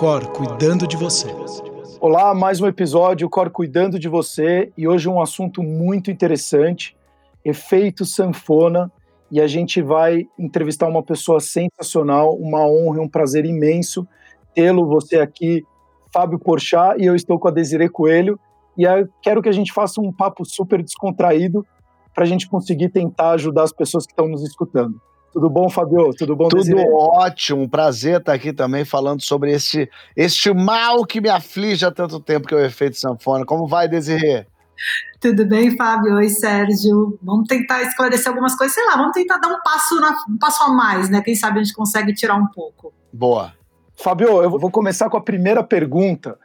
Cor cuidando de você. Olá, mais um episódio Cor cuidando de você e hoje um assunto muito interessante, efeito sanfona, e a gente vai entrevistar uma pessoa sensacional, uma honra e um prazer imenso tê-lo você aqui, Fábio Porchat, e eu estou com a Desiree Coelho, e eu quero que a gente faça um papo super descontraído para a gente conseguir tentar ajudar as pessoas que estão nos escutando. Tudo bom, Fabio? Tudo bom, Tudo Desiree? ótimo, prazer estar aqui também falando sobre este, este mal que me aflige há tanto tempo, que é o efeito sanfona. Como vai, Desirê? Tudo bem, Fábio? Oi, Sérgio. Vamos tentar esclarecer algumas coisas, sei lá, vamos tentar dar um passo, na, um passo a mais, né? Quem sabe a gente consegue tirar um pouco. Boa. Fabio, eu vou começar com a primeira pergunta,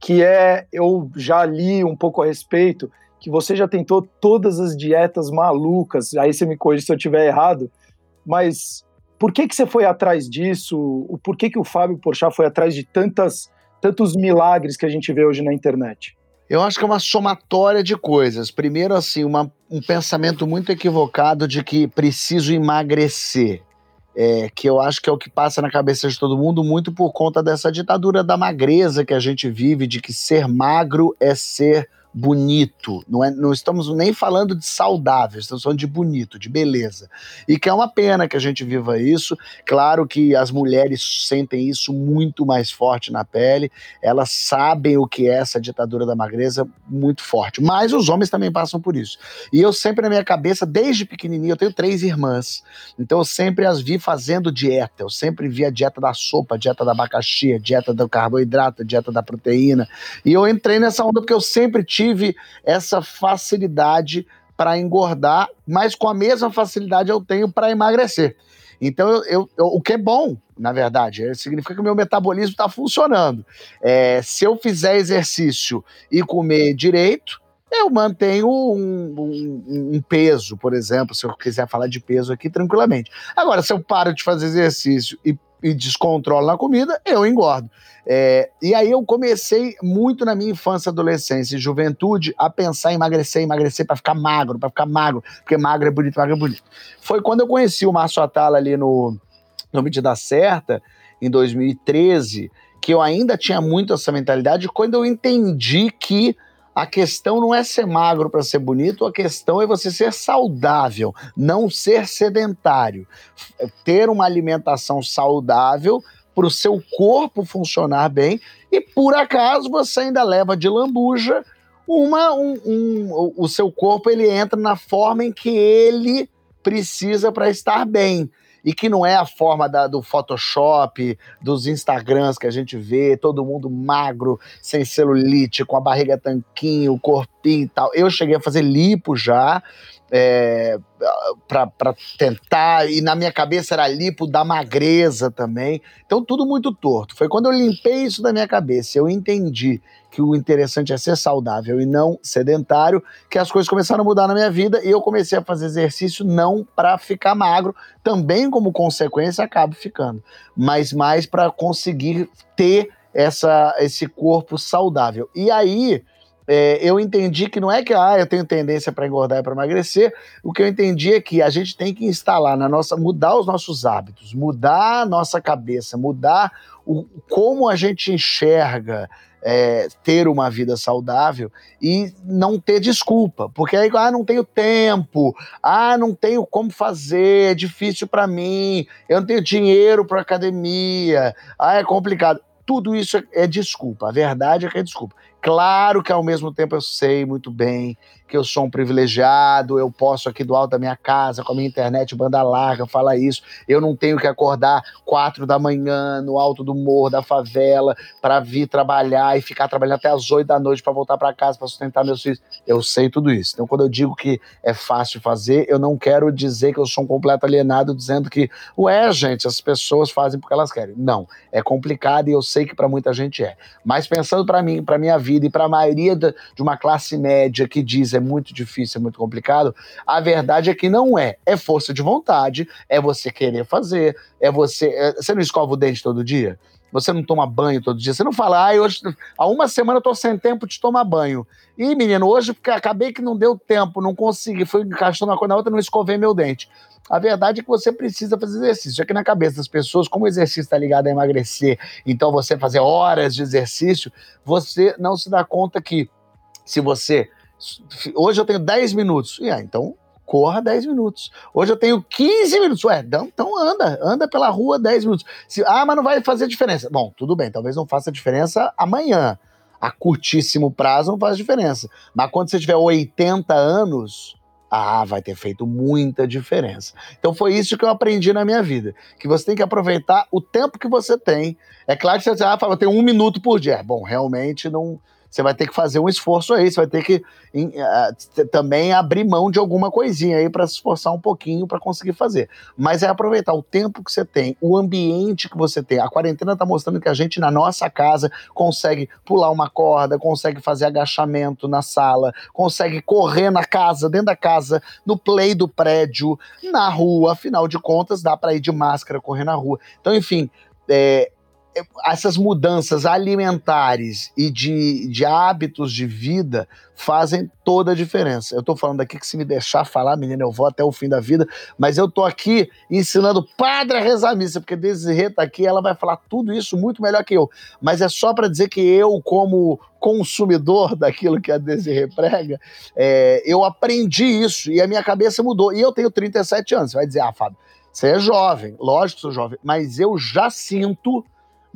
que é, eu já li um pouco a respeito, que você já tentou todas as dietas malucas, aí você me corrige se eu estiver errado, mas por que, que você foi atrás disso? Por que, que o Fábio Porchat foi atrás de tantas, tantos milagres que a gente vê hoje na internet? Eu acho que é uma somatória de coisas. Primeiro, assim, uma, um pensamento muito equivocado de que preciso emagrecer. É, que eu acho que é o que passa na cabeça de todo mundo, muito por conta dessa ditadura da magreza que a gente vive, de que ser magro é ser bonito, não, é, não estamos nem falando de saudável, estamos falando de bonito, de beleza. E que é uma pena que a gente viva isso. Claro que as mulheres sentem isso muito mais forte na pele, elas sabem o que é essa ditadura da magreza muito forte, mas os homens também passam por isso. E eu sempre na minha cabeça, desde pequenininho, eu tenho três irmãs, então eu sempre as vi fazendo dieta, eu sempre vi a dieta da sopa, a dieta da abacaxi, a dieta do carboidrato, a dieta da proteína, e eu entrei nessa onda porque eu sempre tive tive essa facilidade para engordar, mas com a mesma facilidade eu tenho para emagrecer. Então, eu, eu, eu, o que é bom, na verdade, significa que o meu metabolismo está funcionando. É, se eu fizer exercício e comer direito, eu mantenho um, um, um, peso, por exemplo, se eu quiser falar de peso aqui tranquilamente. Agora, se eu paro de fazer exercício e e descontrolo na comida, eu engordo. É, e aí eu comecei muito na minha infância, adolescência e juventude a pensar em emagrecer, emagrecer para ficar magro, para ficar magro, porque magro é bonito, magro é bonito. Foi quando eu conheci o Márcio Atala ali no, no Medida Certa, em 2013, que eu ainda tinha muito essa mentalidade, quando eu entendi que a questão não é ser magro para ser bonito, a questão é você ser saudável, não ser sedentário. Ter uma alimentação saudável para o seu corpo funcionar bem e por acaso você ainda leva de lambuja uma um, um, o seu corpo ele entra na forma em que ele precisa para estar bem e que não é a forma da, do Photoshop, dos Instagrams que a gente vê, todo mundo magro, sem celulite, com a barriga tanquinho, o corpinho e tal. Eu cheguei a fazer lipo já, é, para tentar, e na minha cabeça era lipo da magreza também. Então, tudo muito torto. Foi quando eu limpei isso da minha cabeça, eu entendi que o interessante é ser saudável e não sedentário, que as coisas começaram a mudar na minha vida e eu comecei a fazer exercício não para ficar magro, também como consequência acabo ficando, mas mais para conseguir ter essa, esse corpo saudável. E aí é, eu entendi que não é que ah, eu tenho tendência para engordar e para emagrecer. O que eu entendi é que a gente tem que instalar na nossa, mudar os nossos hábitos, mudar a nossa cabeça, mudar o, como a gente enxerga é, ter uma vida saudável e não ter desculpa, porque aí ah, não tenho tempo, ah, não tenho como fazer, é difícil para mim, eu não tenho dinheiro para academia, ah, é complicado. Tudo isso é, é desculpa. A verdade é que é desculpa. Claro que ao mesmo tempo eu sei muito bem que eu sou um privilegiado, eu posso aqui do alto da minha casa, com a minha internet banda larga, falar isso. Eu não tenho que acordar quatro da manhã no alto do morro da favela para vir trabalhar e ficar trabalhando até as oito da noite para voltar para casa para sustentar meus filhos. Eu sei tudo isso. Então, quando eu digo que é fácil fazer, eu não quero dizer que eu sou um completo alienado dizendo que, ué, gente, as pessoas fazem porque elas querem. Não, é complicado e eu sei que para muita gente é. Mas pensando para mim, para minha vida vida e para a maioria de uma classe média que diz é muito difícil, é muito complicado, a verdade é que não é. É força de vontade, é você querer fazer, é você. É, você não escova o dente todo dia? Você não toma banho todo dia. Você não fala, ah, hoje, há uma semana eu tô sem tempo de tomar banho. E, menino, hoje acabei que não deu tempo, não consegui, fui encaixando uma coisa na outra, não escovei meu dente. A verdade é que você precisa fazer exercício. Aqui na cabeça das pessoas, como o exercício está ligado a emagrecer, então você fazer horas de exercício, você não se dá conta que se você. Hoje eu tenho 10 minutos. E, então corra 10 minutos. Hoje eu tenho 15 minutos. Ué, então anda, anda pela rua 10 minutos. Se, ah, mas não vai fazer diferença. Bom, tudo bem, talvez não faça diferença amanhã. A curtíssimo prazo não faz diferença. Mas quando você tiver 80 anos, ah, vai ter feito muita diferença. Então foi isso que eu aprendi na minha vida. Que você tem que aproveitar o tempo que você tem. É claro que você ah, fala, tem um minuto por dia. Bom, realmente não você vai ter que fazer um esforço aí, você vai ter que uh, também abrir mão de alguma coisinha aí para se esforçar um pouquinho para conseguir fazer. Mas é aproveitar o tempo que você tem, o ambiente que você tem. A quarentena está mostrando que a gente na nossa casa consegue pular uma corda, consegue fazer agachamento na sala, consegue correr na casa, dentro da casa, no play do prédio, na rua. Afinal de contas, dá para ir de máscara correr na rua. Então, enfim, é, essas mudanças alimentares e de, de hábitos de vida fazem toda a diferença. Eu estou falando aqui que se me deixar falar, menina, eu vou até o fim da vida, mas eu estou aqui ensinando padre a rezar missa, porque Desirê está aqui, ela vai falar tudo isso muito melhor que eu. Mas é só para dizer que eu, como consumidor daquilo que a Desirê prega, é, eu aprendi isso e a minha cabeça mudou. E eu tenho 37 anos. Você vai dizer, ah, Fábio, você é jovem, lógico que sou jovem, mas eu já sinto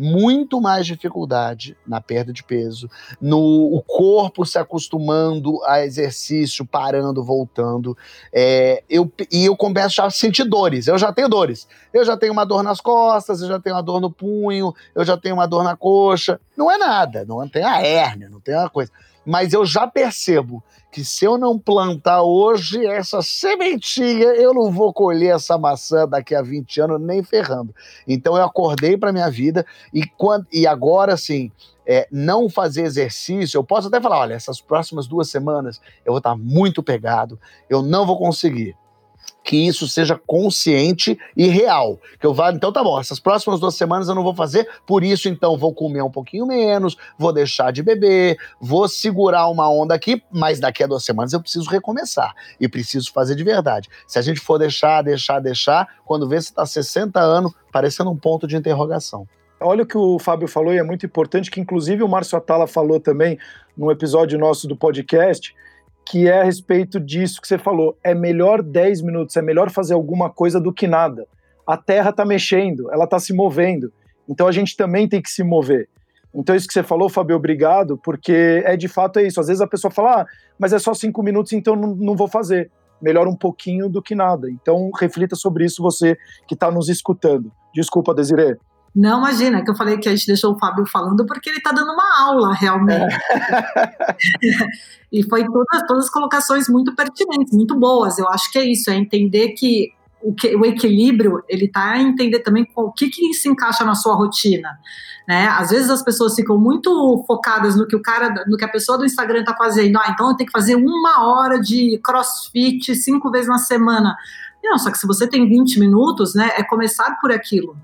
muito mais dificuldade na perda de peso, no o corpo se acostumando a exercício, parando, voltando. É, eu, e eu começo a sentir dores. Eu já tenho dores. Eu já tenho uma dor nas costas, eu já tenho uma dor no punho, eu já tenho uma dor na coxa. Não é nada, não tem a hérnia, não tem uma coisa. Mas eu já percebo que se eu não plantar hoje essa sementinha, eu não vou colher essa maçã daqui a 20 anos nem ferrando. Então eu acordei para minha vida e, quando, e agora, assim, é, não fazer exercício, eu posso até falar, olha, essas próximas duas semanas eu vou estar muito pegado, eu não vou conseguir que isso seja consciente e real. Que eu vá, então tá bom, essas próximas duas semanas eu não vou fazer, por isso então vou comer um pouquinho menos, vou deixar de beber, vou segurar uma onda aqui, mas daqui a duas semanas eu preciso recomeçar e preciso fazer de verdade. Se a gente for deixar, deixar, deixar, quando vê se tá 60 anos, parecendo um ponto de interrogação. Olha o que o Fábio falou e é muito importante, que inclusive o Márcio Atala falou também num episódio nosso do podcast, que é a respeito disso que você falou. É melhor 10 minutos, é melhor fazer alguma coisa do que nada. A Terra está mexendo, ela está se movendo. Então a gente também tem que se mover. Então isso que você falou, Fabio, obrigado, porque é de fato é isso. Às vezes a pessoa fala, ah, mas é só cinco minutos, então não, não vou fazer. Melhor um pouquinho do que nada. Então reflita sobre isso você que está nos escutando. Desculpa, Desiree. Não, imagina, que eu falei que a gente deixou o Fábio falando porque ele está dando uma aula, realmente. É. e foi todas, todas as colocações muito pertinentes, muito boas. Eu acho que é isso, é entender que o, que, o equilíbrio, ele está a entender também o que, que se encaixa na sua rotina. Né? Às vezes as pessoas ficam muito focadas no que o cara, no que a pessoa do Instagram está fazendo. Ah, então eu tenho que fazer uma hora de crossfit cinco vezes na semana. Não, só que se você tem 20 minutos, né, é começar por aquilo.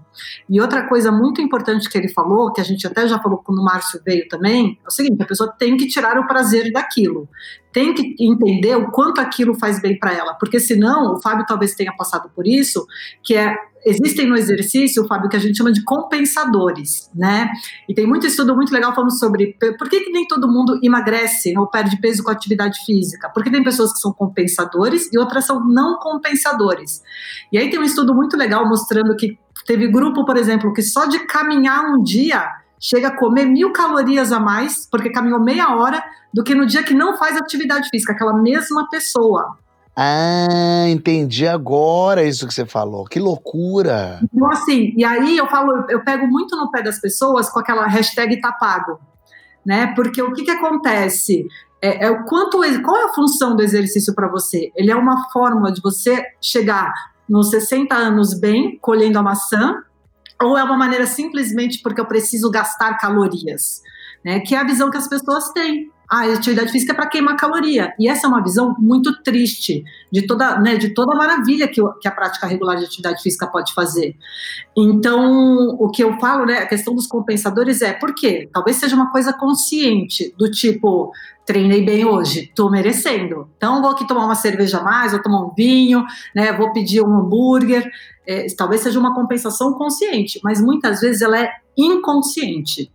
E outra coisa muito importante que ele falou, que a gente até já falou quando o Márcio veio também, é o seguinte: a pessoa tem que tirar o prazer daquilo, tem que entender o quanto aquilo faz bem para ela, porque senão, o Fábio talvez tenha passado por isso, que é existem no exercício, Fábio, que a gente chama de compensadores, né? E tem muito estudo muito legal falando sobre por que, que nem todo mundo emagrece ou perde peso com atividade física. Porque tem pessoas que são compensadores e outras são não compensadores. E aí tem um estudo muito legal mostrando que teve grupo, por exemplo, que só de caminhar um dia chega a comer mil calorias a mais, porque caminhou meia hora, do que no dia que não faz atividade física, aquela mesma pessoa. Ah, entendi agora isso que você falou. Que loucura! Então, assim, e aí eu falo, eu pego muito no pé das pessoas com aquela hashtag tá pago, né? Porque o que que acontece? É, é o quanto, qual é a função do exercício para você? Ele é uma forma de você chegar nos 60 anos bem, colhendo a maçã, ou é uma maneira simplesmente porque eu preciso gastar calorias? Né, que é a visão que as pessoas têm. A atividade física é para queimar caloria. E essa é uma visão muito triste de toda, né, de toda a maravilha que, que, a prática regular de atividade física pode fazer. Então, o que eu falo, né, a questão dos compensadores é por quê? Talvez seja uma coisa consciente, do tipo, treinei bem hoje, estou merecendo. Então, vou aqui tomar uma cerveja a mais, vou tomar um vinho, né, vou pedir um hambúrguer. É, talvez seja uma compensação consciente, mas muitas vezes ela é inconsciente.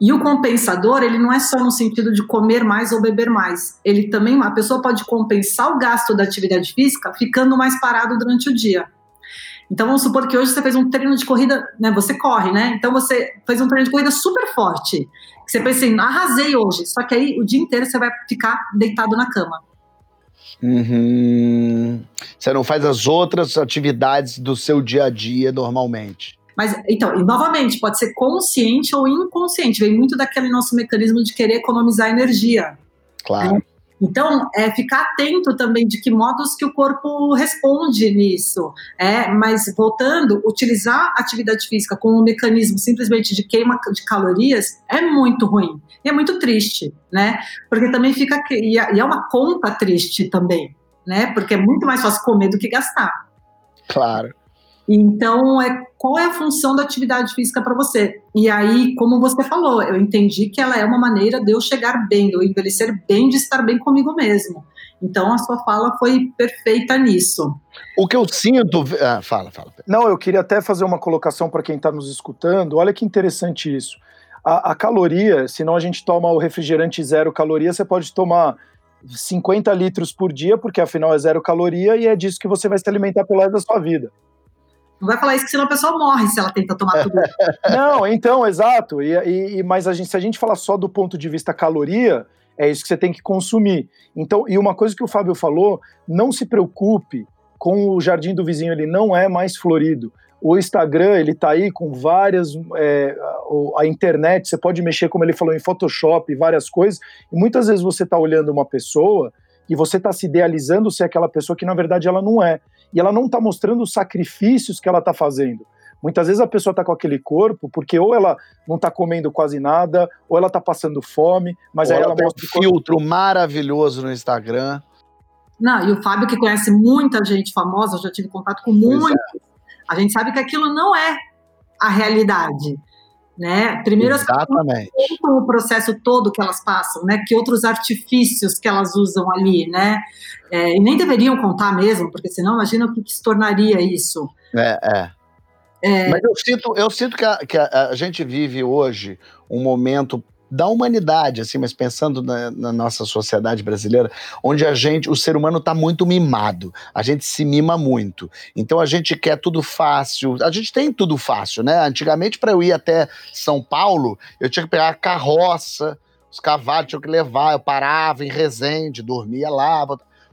E o compensador, ele não é só no sentido de comer mais ou beber mais. Ele também, a pessoa pode compensar o gasto da atividade física ficando mais parado durante o dia. Então vamos supor que hoje você fez um treino de corrida, né? Você corre, né? Então você fez um treino de corrida super forte. Você pensa assim, arrasei hoje. Só que aí o dia inteiro você vai ficar deitado na cama. Uhum. Você não faz as outras atividades do seu dia a dia normalmente. Mas, então, e novamente, pode ser consciente ou inconsciente, vem muito daquele nosso mecanismo de querer economizar energia. Claro. Então, é ficar atento também de que modos que o corpo responde nisso. É, mas voltando, utilizar a atividade física como um mecanismo simplesmente de queima de calorias é muito ruim. E é muito triste, né? Porque também fica. E é uma conta triste também, né? Porque é muito mais fácil comer do que gastar. Claro. Então, é, qual é a função da atividade física para você? E aí, como você falou, eu entendi que ela é uma maneira de eu chegar bem, de eu envelhecer bem, de estar bem comigo mesmo. Então, a sua fala foi perfeita nisso. O que eu sinto. Ah, fala, fala. Não, eu queria até fazer uma colocação para quem está nos escutando. Olha que interessante isso. A, a caloria, se não a gente toma o refrigerante zero caloria, você pode tomar 50 litros por dia, porque afinal é zero caloria e é disso que você vai se alimentar pelo resto da sua vida. Não vai falar isso, que senão a pessoa morre se ela tenta tomar tudo. Não, então, exato. E, e, mas a gente, se a gente falar só do ponto de vista caloria, é isso que você tem que consumir. Então, e uma coisa que o Fábio falou, não se preocupe com o jardim do vizinho, ele não é mais florido. O Instagram, ele tá aí com várias. É, a internet, você pode mexer, como ele falou, em Photoshop, várias coisas, e muitas vezes você tá olhando uma pessoa e você está se idealizando ser aquela pessoa que na verdade ela não é. E ela não está mostrando os sacrifícios que ela está fazendo. Muitas vezes a pessoa está com aquele corpo porque ou ela não está comendo quase nada, ou ela está passando fome, mas ou aí ela, ela mostra um filtro maravilhoso no Instagram. Não, e o Fábio que conhece muita gente famosa, eu já tive contato com muitos. É. A gente sabe que aquilo não é a realidade né? Primeiro Exatamente. as o processo todo que elas passam, né? Que outros artifícios que elas usam ali, né? É, e nem deveriam contar mesmo, porque senão imagina o que, que se tornaria isso. É, é. é. Mas eu sinto, eu sinto que, a, que a, a gente vive hoje um momento da humanidade, assim, mas pensando na, na, nossa sociedade brasileira, onde a gente, o ser humano está muito mimado, a gente se mima muito. Então a gente quer tudo fácil, a gente tem tudo fácil, né? Antigamente, para eu ir até São Paulo, eu tinha que pegar a carroça, os cavalos tinham que levar, eu parava em Resende, dormia lá,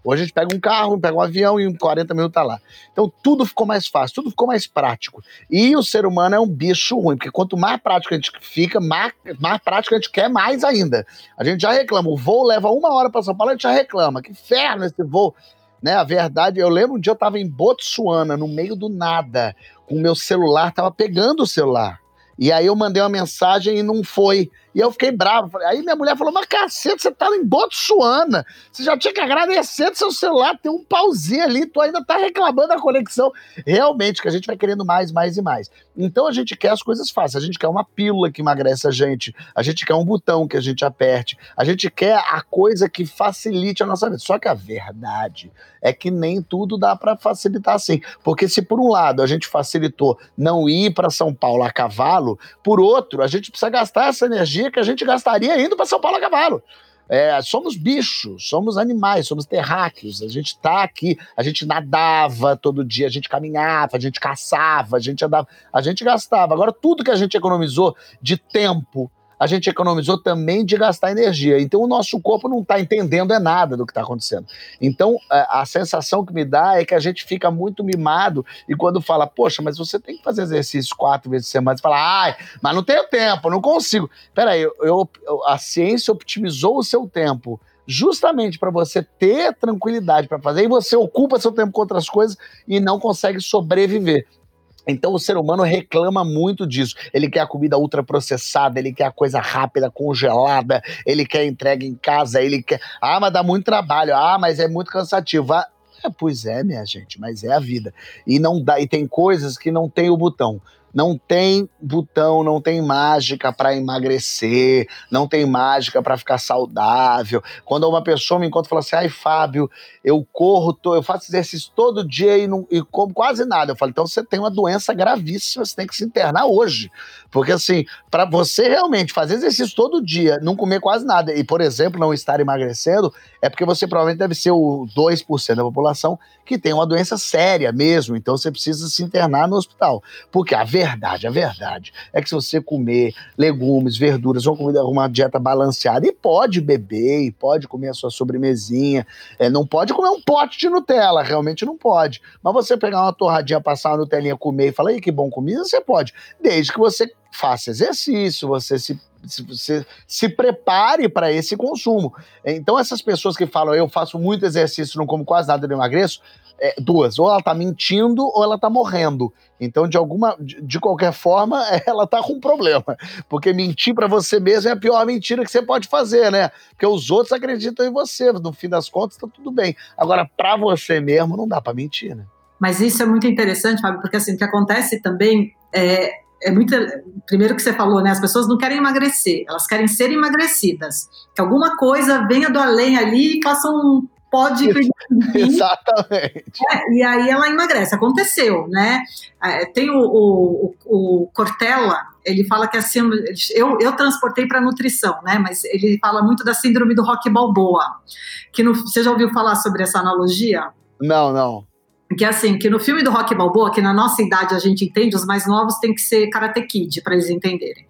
Hoje a gente pega um carro, pega um avião e em 40 minutos tá lá. Então tudo ficou mais fácil, tudo ficou mais prático. E o ser humano é um bicho ruim, porque quanto mais prático a gente fica, mais, mais prático a gente quer mais ainda. A gente já reclama, o voo leva uma hora para São Paulo, a gente já reclama. Que inferno esse voo. Né, a verdade, eu lembro um dia eu estava em Botsuana, no meio do nada, com o meu celular, tava pegando o celular. E aí eu mandei uma mensagem e não foi. E eu fiquei bravo. Aí minha mulher falou: Mas cacete, você tá em Botsuana. Você já tinha que agradecer do seu celular, tem um pauzinho ali, tu ainda tá reclamando da conexão. Realmente, que a gente vai querendo mais, mais e mais. Então a gente quer as coisas fáceis. A gente quer uma pílula que emagrece a gente. A gente quer um botão que a gente aperte. A gente quer a coisa que facilite a nossa vida. Só que a verdade é que nem tudo dá para facilitar assim. Porque se por um lado a gente facilitou não ir para São Paulo a cavalo, por outro, a gente precisa gastar essa energia energia que a gente gastaria indo para São Paulo a cavalo. É, somos bichos, somos animais, somos terráqueos. A gente está aqui, a gente nadava todo dia, a gente caminhava, a gente caçava, a gente andava, a gente gastava. Agora, tudo que a gente economizou de tempo, a gente economizou também de gastar energia. Então o nosso corpo não está entendendo é nada do que está acontecendo. Então a, a, sensação que me dá é que a gente fica muito mimado e quando fala, poxa, mas você tem que fazer exercício quatro vezes por semana, você fala, ai, mas não tenho tempo, não consigo. Peraí, eu, eu, a ciência optimizou o seu tempo justamente para você ter tranquilidade para fazer, e você ocupa seu tempo com outras coisas e não consegue sobreviver. Então o ser humano reclama muito disso. Ele quer a comida ultraprocessada, ele quer a coisa rápida, congelada, ele quer entrega em casa, ele quer. Ah, mas dá muito trabalho. Ah, mas é muito cansativo. Ah, é, pois é, minha gente, mas é a vida. E não dá, e tem coisas que não tem o botão. Não tem botão, não tem mágica para emagrecer, não tem mágica para ficar saudável. Quando uma pessoa me encontra e fala assim: ai, Fábio, eu corro, eu faço exercício todo dia e, não, e como quase nada. Eu falo: então você tem uma doença gravíssima, você tem que se internar hoje. Porque assim, para você realmente fazer exercício todo dia, não comer quase nada e, por exemplo, não estar emagrecendo, é porque você provavelmente deve ser o 2% da população que tem uma doença séria mesmo. Então você precisa se internar no hospital. Porque a verdade, a verdade é que se você comer legumes, verduras, uma comida, uma dieta balanceada, e pode beber, e pode comer a sua sobremesinha, é, não pode comer um pote de Nutella, realmente não pode. Mas você pegar uma torradinha, passar uma Nutelinha, comer e falar, que bom comida, você pode. Desde que você faça exercício, você se, se, se, prepare para esse consumo. Então, essas pessoas que falam, eu faço muito exercício, não como quase nada, não emagreço, é, duas, ou ela está mentindo ou ela está morrendo. Então, de alguma, de, de, qualquer forma, ela está com um problema, porque mentir para você mesmo é a pior mentira que você pode fazer, né? Porque os outros acreditam em você, no fim das contas está tudo bem. Agora, para você mesmo, não dá para mentir, né? Mas isso é muito interessante, Fábio, porque assim, o que acontece também é, é muito. Primeiro que você falou, né? As pessoas não querem emagrecer, elas querem ser emagrecidas. Que alguma coisa venha do além ali e faça um pó de. Exatamente. É, e aí ela emagrece. Aconteceu, né? É, tem o, o, o, Cortella, ele fala que assim, eu, eu transportei para nutrição, né? Mas ele fala muito da síndrome do rock balboa. Que no, você já ouviu falar sobre essa analogia? Não, não que assim, que no filme do Rock Balboa, que na nossa idade a gente entende, os mais novos tem que ser Karate Kid para eles entenderem.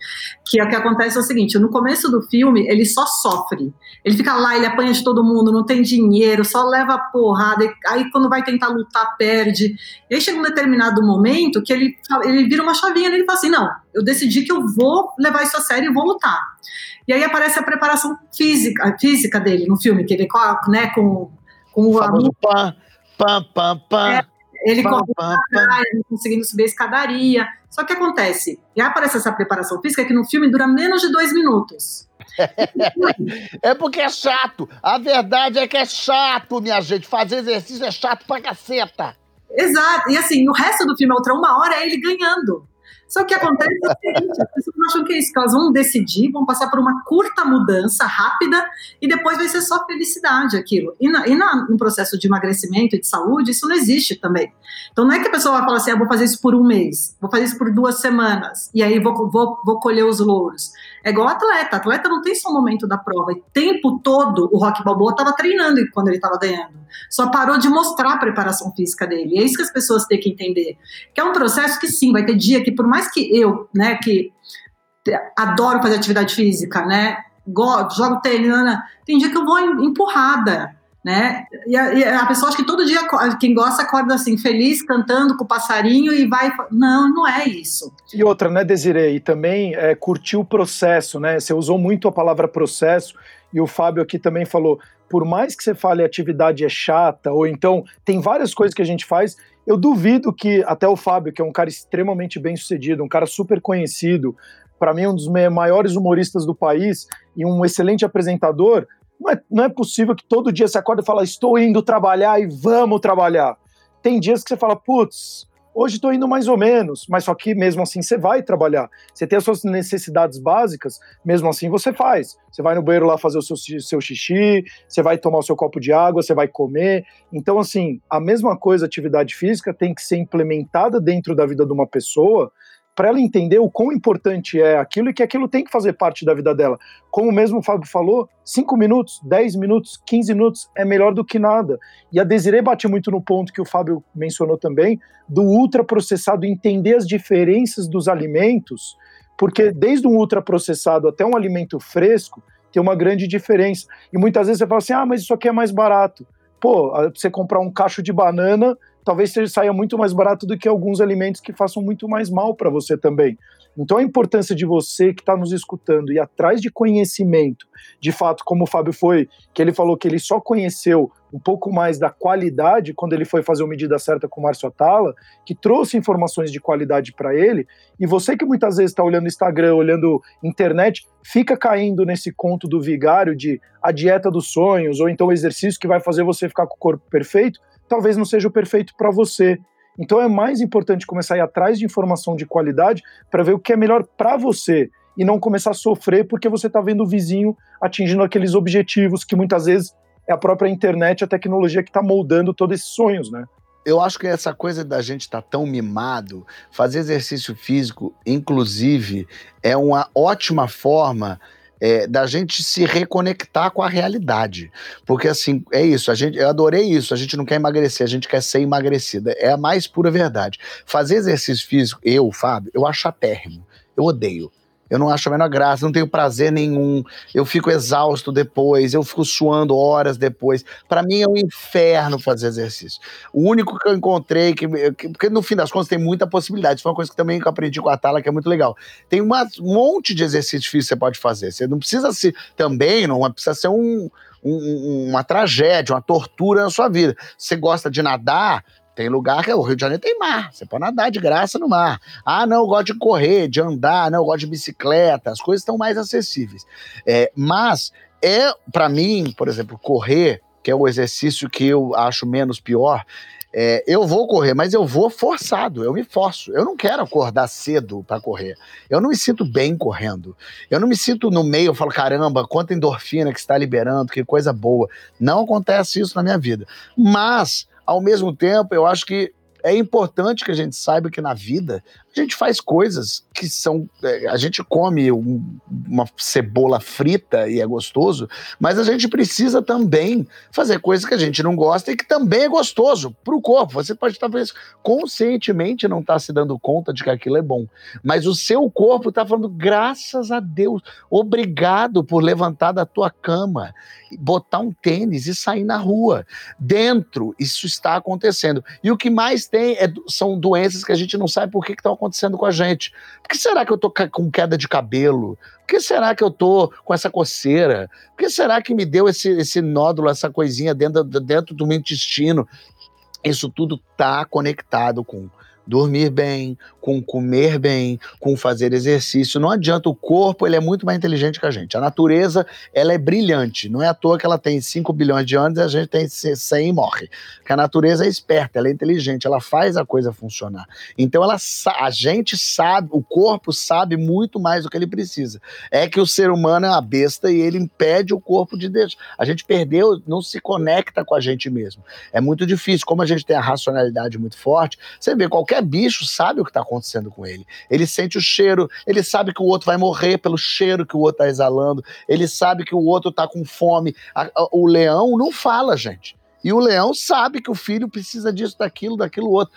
Que é o que acontece é o seguinte, no começo do filme ele só sofre. Ele fica lá, ele apanha de todo mundo, não tem dinheiro, só leva porrada, aí quando vai tentar lutar perde. E aí chega um determinado momento que ele ele vira uma chavinha e ele fala assim: "Não, eu decidi que eu vou levar isso a sério e vou lutar". E aí aparece a preparação física, física dele no filme, que ele né, com com o, o Pam, pam, pam. É, ele pam, pam, conseguindo subir a escadaria. Só que acontece, e aparece essa preparação física que no filme dura menos de dois minutos. é porque é chato. A verdade é que é chato, minha gente. Fazer exercício é chato pra caceta. Exato. E assim, o resto do filme, outra uma hora, é ele ganhando. Só que acontece o seguinte, as pessoas acham que é isso, que elas vão decidir, vão passar por uma curta mudança rápida e depois vai ser só felicidade aquilo. E, na, e na, no processo de emagrecimento e de saúde, isso não existe também. Então não é que a pessoa vai falar assim, ah, vou fazer isso por um mês, vou fazer isso por duas semanas, e aí vou, vou, vou colher os louros. É igual atleta, atleta não tem só o momento da prova, o tempo todo o Rock Balboa estava treinando quando ele estava ganhando. Só parou de mostrar a preparação física dele. E é isso que as pessoas têm que entender. Que é um processo que sim, vai ter dia que por mais que eu, né, que adoro fazer atividade física, né, jogo tênis, tem dia que eu vou empurrada né? E a, e a, pessoa acha que todo dia, quem gosta, acorda assim, feliz, cantando com o passarinho e vai. Não, não é isso. E outra, né, Desiree? Também é, curtir o processo, né? Você usou muito a palavra processo, e o Fábio aqui também falou: por mais que você fale atividade é chata, ou então tem várias coisas que a gente faz, eu duvido que até o Fábio, que é um cara extremamente bem sucedido, um cara super conhecido, para mim, um dos maiores humoristas do país e um excelente apresentador não é, não é possível que todo dia você acorda e fala, estou indo trabalhar e vamos trabalhar. Tem dias que você fala, putz, hoje estou indo mais ou menos, mas só que mesmo assim você vai trabalhar. Você tem as suas necessidades básicas, mesmo assim você faz. Você vai no banheiro lá fazer o seu, seu xixi, você vai tomar o seu copo de água, você vai comer. Então, assim, a mesma coisa, atividade física, tem que ser implementada dentro da vida de uma pessoa para ela entender o quão importante é aquilo e que aquilo tem que fazer parte da vida dela. Como mesmo o Fábio falou, 5 minutos, 10 minutos, 15 minutos é melhor do que nada. E a Desiree bate muito no ponto que o Fábio mencionou também, do ultraprocessado, entender as diferenças dos alimentos, porque desde um ultraprocessado até um alimento fresco, tem uma grande diferença. E muitas vezes você fala assim, ah, mas isso aqui é mais barato. Pô, você comprar um cacho de banana talvez seja, saia muito mais barato do que alguns alimentos que façam muito mais mal para você também. Então a importância de você que está nos escutando e atrás de conhecimento, de fato, como o Fábio foi, que ele falou que ele só conheceu um pouco mais da qualidade quando ele foi fazer o medida certa com o Márcio Atala, que trouxe informações de qualidade para ele, e você que muitas vezes está olhando Instagram, olhando internet, fica caindo nesse conto do vigário de a dieta dos sonhos, ou então o exercício que vai fazer você ficar com o corpo perfeito, talvez não seja o perfeito para você. Então é mais importante começar a ir atrás de informação de qualidade para ver o que é melhor para você e não começar a sofrer porque você está vendo o vizinho atingindo aqueles objetivos que muitas vezes é a própria internet, a tecnologia que está moldando todos esses sonhos, né? Eu acho que essa coisa da gente estar tá tão mimado, fazer exercício físico, inclusive, é uma ótima forma é, da gente se reconectar com a realidade. Porque assim, é isso, a gente, eu adorei isso, a gente não quer emagrecer, a gente quer ser emagrecida. É a mais pura verdade. Fazer exercício físico, eu, Fábio, eu acho atérrimo. Eu odeio. Eu não acho a menor graça, não tenho prazer nenhum. Eu fico exausto depois, eu fico suando horas depois. Para mim é um inferno fazer exercício. O único que eu encontrei, que, que, porque no fim das contas tem muita possibilidade. Isso foi uma coisa que também eu aprendi com a Tala, que é muito legal. Tem uma, um monte de exercícios que você pode fazer. Você não precisa ser também, não precisa ser um, uma tragédia, uma tortura na sua vida. Você gosta de nadar, tem lugar que o Rio de Janeiro tem mar. Você pode nadar de graça no mar. Ah, não, eu gosto de correr, de andar, não, eu gosto de bicicleta. As coisas estão mais acessíveis. É, mas é, para mim, por exemplo, correr, que é o exercício que eu acho menos pior, é, eu vou correr, mas eu vou forçado, eu me forço. Eu não quero acordar cedo para correr. Eu não me sinto bem correndo. Eu não me sinto no meio, eu falo, caramba, quanta endorfina que está liberando, que coisa boa. Não acontece isso na minha vida. Mas ao mesmo tempo, eu acho que é importante que a gente saiba que na vida a gente faz coisas que são. É, a gente come um, uma cebola frita e é gostoso, mas a gente precisa também fazer coisas que a gente não gosta e que também é gostoso para o corpo. Você pode talvez conscientemente não estar tá se dando conta de que aquilo é bom, mas o seu corpo está falando, graças a Deus, obrigado por levantar da tua cama, botar um tênis e sair na rua. Dentro, isso está acontecendo. E o que mais tem é, são doenças que a gente não sabe por que estão acontecendo com a gente. Por que será que eu tô com queda de cabelo? Por que será que eu tô com essa coceira? Por que será que me deu esse, esse nódulo, essa coisinha dentro, dentro do meu intestino? Isso tudo tá conectado com dormir bem, com comer bem, com fazer exercício. Não adianta, o corpo ele é muito mais inteligente que a gente. A natureza ela é brilhante. Não é à toa que ela tem 5 bilhões de anos e a gente tem 100 e morre. Porque a natureza é esperta, ela é inteligente, ela faz a coisa funcionar. Então ela, a gente sabe, o corpo sabe muito mais do que ele precisa. É que o ser humano é uma besta e ele impede o corpo de deixar. A gente perdeu, não se conecta com a gente mesmo. É muito difícil. Como a gente tem a racionalidade muito forte, você vê qualquer bicho sabe o que está acontecendo com ele. Ele sente o cheiro, ele sabe que o outro vai morrer pelo cheiro que o outro está exalando, ele sabe que o outro está com fome. A, a, o leão não fala, gente. E o leão sabe que o filho precisa disso, daquilo, daquilo outro,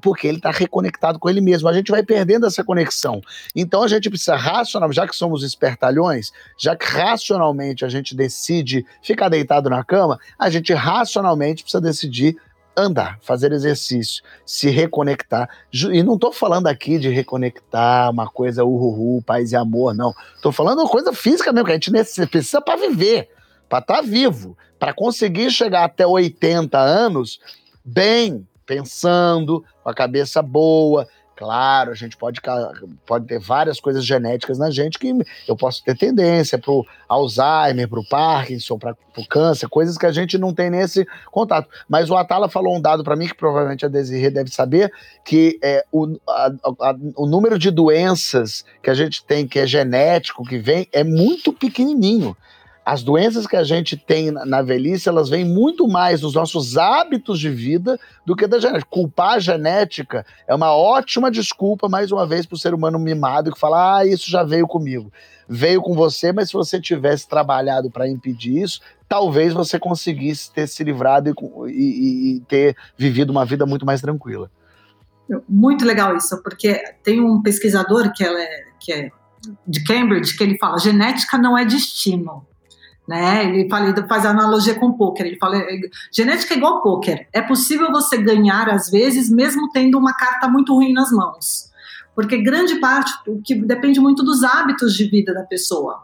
porque ele está reconectado com ele mesmo. A gente vai perdendo essa conexão. Então a gente precisa racional, já que somos espertalhões, já que racionalmente a gente decide ficar deitado na cama, a gente racionalmente precisa decidir andar, fazer exercício, se reconectar. E não estou falando aqui de reconectar uma coisa uhuhu, paz e amor, não. Estou falando uma coisa física mesmo, que a gente precisa para viver, para estar tá vivo, para conseguir chegar até 80 anos bem, pensando, com a cabeça boa, Claro, a gente pode, pode ter várias coisas genéticas na gente que eu posso ter tendência para o Alzheimer, para o Parkinson, para o câncer, coisas que a gente não tem nesse contato. Mas o Atala falou um dado para mim que provavelmente a Desirê deve saber, que é, o, a, a, o número de doenças que a gente tem, que é genético, que vem, é muito pequenininho as doenças que a gente tem na velhice, elas vêm muito mais dos nossos hábitos de vida do que da genética. Culpar a genética é uma ótima desculpa, mais uma vez, para o ser humano mimado que fala: ah, isso já veio comigo. Veio com você, mas se você tivesse trabalhado para impedir isso, talvez você conseguisse ter se livrado e, e, e ter vivido uma vida muito mais tranquila. Muito legal isso, porque tem um pesquisador que, é, que é de Cambridge que ele fala: genética não é destino né? Ele fala, ele faz analogia com poker. Ele fala, genética é igual poker. É possível você ganhar às vezes, mesmo tendo uma carta muito ruim nas mãos, porque grande parte o que depende muito dos hábitos de vida da pessoa.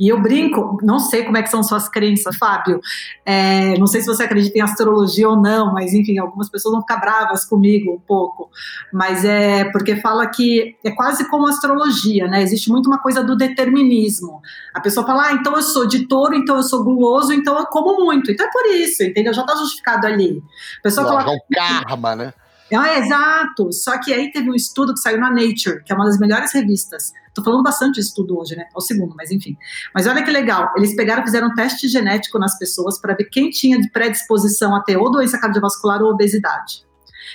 E eu brinco, não sei como é que são suas crenças, Fábio. É, não sei se você acredita em astrologia ou não, mas enfim, algumas pessoas vão ficar bravas comigo um pouco. Mas é porque fala que é quase como astrologia, né? Existe muito uma coisa do determinismo. A pessoa fala, ah, então eu sou de touro, então eu sou guloso, então eu como muito. Então é por isso, entendeu? Já está justificado ali. A pessoa fala. É um karma, né? É, exato. Só que aí teve um estudo que saiu na Nature, que é uma das melhores revistas. Tô falando bastante de estudo hoje, né? É o segundo, mas enfim. Mas olha que legal. Eles pegaram, fizeram um teste genético nas pessoas para ver quem tinha de predisposição a ter ou doença cardiovascular ou obesidade.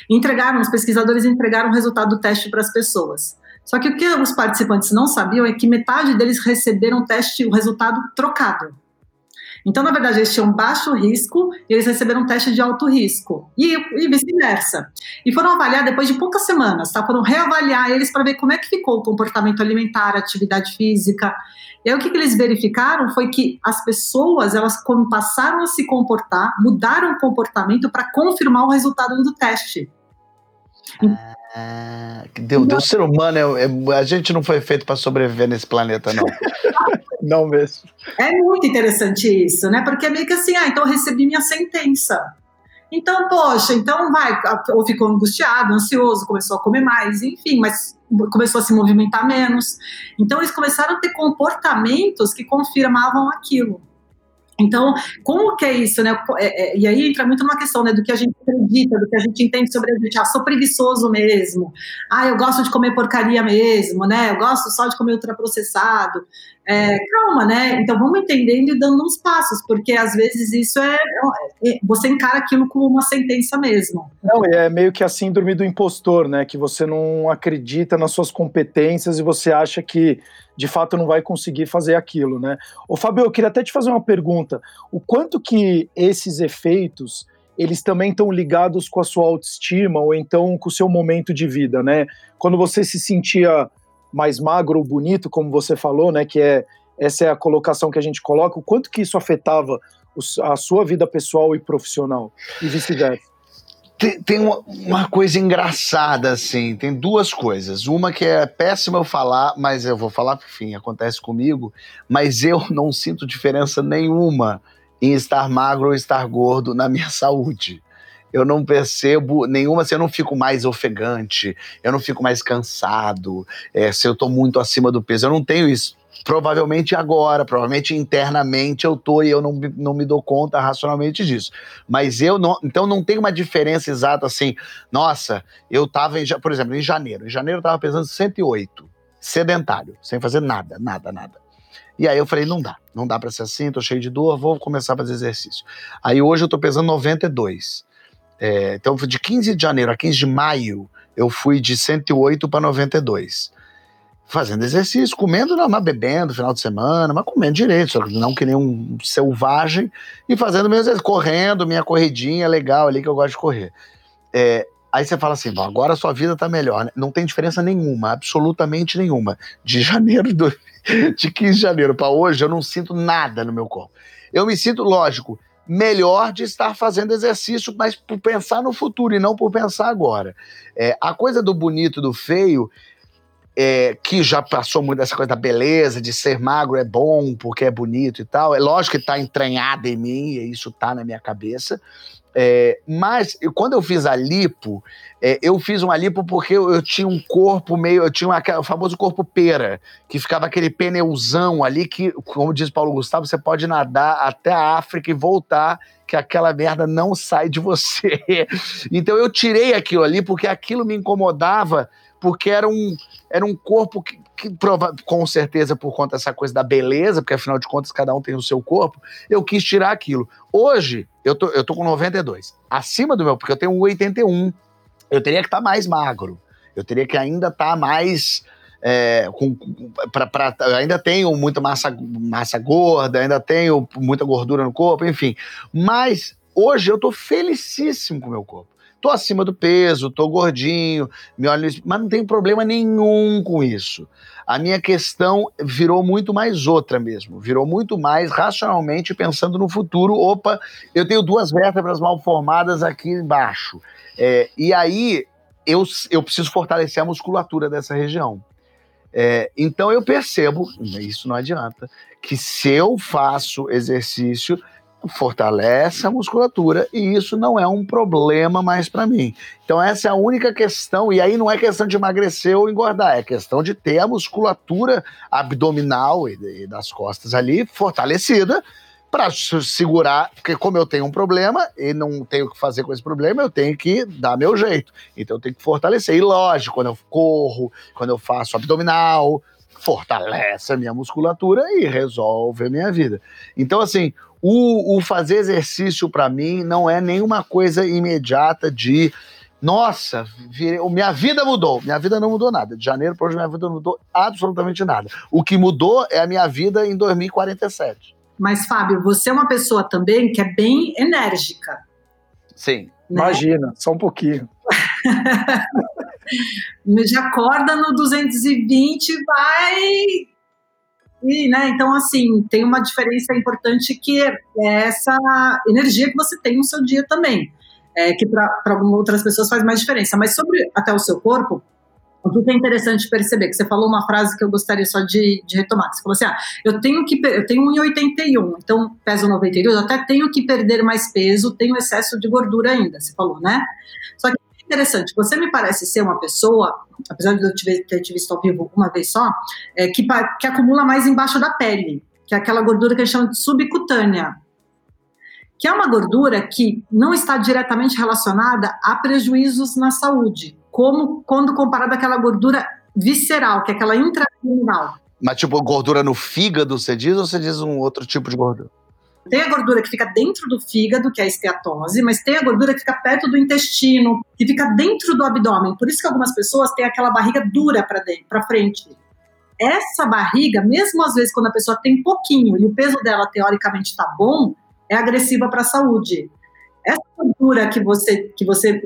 entregaram, os pesquisadores entregaram o resultado do teste para as pessoas. Só que o que os participantes não sabiam é que metade deles receberam o teste, o resultado trocado. Então, na verdade, eles tinham baixo risco e eles receberam um teste de alto risco. E, e vice-versa. E foram avaliar depois de poucas semanas, tá? Foram reavaliar eles para ver como é que ficou o comportamento alimentar, atividade física. E aí o que, que, eles verificaram foi que as pessoas, elas passaram a se comportar, mudaram o comportamento para confirmar o resultado do teste. Ah, Deus, Deus, o ser humano, é, é, a gente não foi feito para sobreviver nesse planeta, não. não mesmo. É muito interessante isso, né? Porque é meio que assim, ah, então eu recebi minha sentença. Então, poxa, então vai, ou ficou angustiado, ansioso, começou a comer mais, enfim, mas começou a se movimentar menos. Então, eles começaram a ter comportamentos que confirmavam aquilo. Então, como que é isso, né? É, é, e aí entra muito numa questão, né, do que a gente acredita, do que a gente entende sobre a gente. Ah, sou preguiçoso mesmo. Ah, eu gosto de comer porcaria mesmo, né? Eu gosto só de comer ultraprocessado. É, calma, né? Então vamos entendendo e dando uns passos, porque às vezes isso é, é, você encara aquilo como uma sentença mesmo. Não, é meio que a síndrome do impostor, né? Que você não acredita nas suas competências e você acha que de fato não vai conseguir fazer aquilo, né? Ô Fabio, eu queria até te fazer uma pergunta. O quanto que esses efeitos eles também estão ligados com a sua autoestima ou então com o seu momento de vida, né? Quando você se sentia mais magro ou bonito, como você falou, né? Que é essa é a colocação que a gente coloca. O quanto que isso afetava a sua vida pessoal e profissional e vice-versa? Tem, tem uma, uma, coisa engraçada, assim, tem duas coisas. Uma que é péssima eu falar, mas eu vou falar, enfim, acontece comigo, mas eu não sinto diferença nenhuma em estar magro ou estar gordo na minha saúde eu não percebo nenhuma, assim, eu não fico mais ofegante, eu não fico mais cansado, é, se eu tô muito acima do peso, eu não tenho isso. Provavelmente agora, provavelmente internamente eu tô e eu não, não me dou conta racionalmente disso. Mas eu não. Então não tem uma diferença exata assim. Nossa, eu tava, em, por exemplo, em janeiro. Em janeiro eu tava pesando 108, sedentário, sem fazer nada, nada, nada. E aí eu falei, não dá, não dá para ser assim, tô cheio de dor, vou começar a fazer exercício. Aí hoje eu tô pesando 92. É, então, de 15 de janeiro a 15 de maio, eu fui de 108 para 92. Fazendo exercício, comendo, não, mas bebendo final de semana, mas comendo direito, só não que nem um selvagem, e fazendo mesmo, correndo, minha corridinha legal ali que eu gosto de correr. É, aí você fala assim, bom, agora a sua vida tá melhor. Né? Não tem diferença nenhuma, absolutamente nenhuma. De janeiro, do, de 15 de janeiro para hoje, eu não sinto nada no meu corpo. Eu me sinto, lógico, melhor de estar fazendo exercício, mas por pensar no futuro e não por pensar agora. É, a coisa do bonito, do feio, é, que já passou muito dessa coisa da beleza, de ser magro é bom porque é bonito e tal. É lógico que está entranhado em mim, e isso está na minha cabeça. É, mas quando eu fiz a lipo, é, eu fiz uma lipo porque eu, eu, tinha um corpo meio. Eu tinha uma, o famoso corpo pera, que ficava aquele pneuzão ali que, como diz Paulo Gustavo, você pode nadar até a África e voltar, que aquela merda não sai de você. então eu tirei aquilo ali porque aquilo me incomodava, porque era um, era um corpo que, que prova, com certeza por conta dessa coisa da beleza, porque afinal de contas cada um tem o seu corpo, eu quis tirar aquilo. Hoje, eu tô, eu tô com 92. Acima do meu, porque eu tenho 81. Eu teria que estar tá mais magro. Eu teria que ainda estar tá mais. É, com, pra, pra, ainda tenho muita massa, massa gorda, ainda tenho muita gordura no corpo, enfim. Mas hoje eu tô felicíssimo com o meu corpo. Tô acima do peso, tô gordinho, me olho, mas não tenho problema nenhum com isso. A minha questão virou muito mais outra mesmo, virou muito mais racionalmente pensando no futuro. Opa, eu tenho duas vértebras mal formadas aqui embaixo. É, e aí eu, eu preciso fortalecer a musculatura dessa região. É, então eu percebo, isso não adianta, que se eu faço exercício, fortalece a musculatura e isso não é um problema mais para mim. Então essa é a única questão e aí não é questão de emagrecer ou engordar, é questão de ter a musculatura abdominal e, e das costas ali fortalecida para segurar, porque como eu tenho um problema e não tenho o que fazer com esse problema, eu tenho que dar meu jeito. Então eu tenho que fortalecer. E lógico, quando eu corro, quando eu faço abdominal, fortalece a minha musculatura e resolve a minha vida. Então, assim, o, o fazer exercício para mim não é nenhuma coisa imediata de nossa, virei, minha vida mudou. Minha vida não mudou nada. De janeiro para hoje, minha vida não mudou absolutamente nada. O que mudou é a minha vida em 2047. Mas, Fábio, você é uma pessoa também que é bem enérgica. Sim. Né? Imagina, só um pouquinho. Já acorda no 220 vai e, né, então, assim, tem uma diferença importante que é essa energia que você tem no seu dia também, é, que para outras pessoas faz mais diferença. Mas sobre até o seu corpo, o que é interessante perceber, que você falou uma frase que eu gostaria só de, de retomar, você falou assim, ah, eu tenho que, eu tenho 1,81, então peso 92, eu até tenho que perder mais peso, tenho excesso de gordura ainda, você falou, né? Só que interessante, você me parece ser uma pessoa apesar de eu ter te visto ao vivo uma vez só, é, que, que acumula mais embaixo da pele, que é aquela gordura que a gente chama de subcutânea, que é uma gordura que não está diretamente relacionada a prejuízos na saúde, como quando comparada àquela gordura visceral, que é aquela intraabdominal. Mas tipo, gordura no fígado, você diz, ou você diz um outro tipo de gordura? Tem a gordura que fica dentro do fígado, que é a esteatose, mas tem a gordura que fica perto do intestino, que fica dentro do abdômen. Por isso que algumas pessoas têm aquela barriga dura para dentro, para frente. Essa barriga, mesmo às vezes quando a pessoa tem pouquinho e o peso dela teoricamente está bom, é agressiva para a saúde. Essa gordura que você que você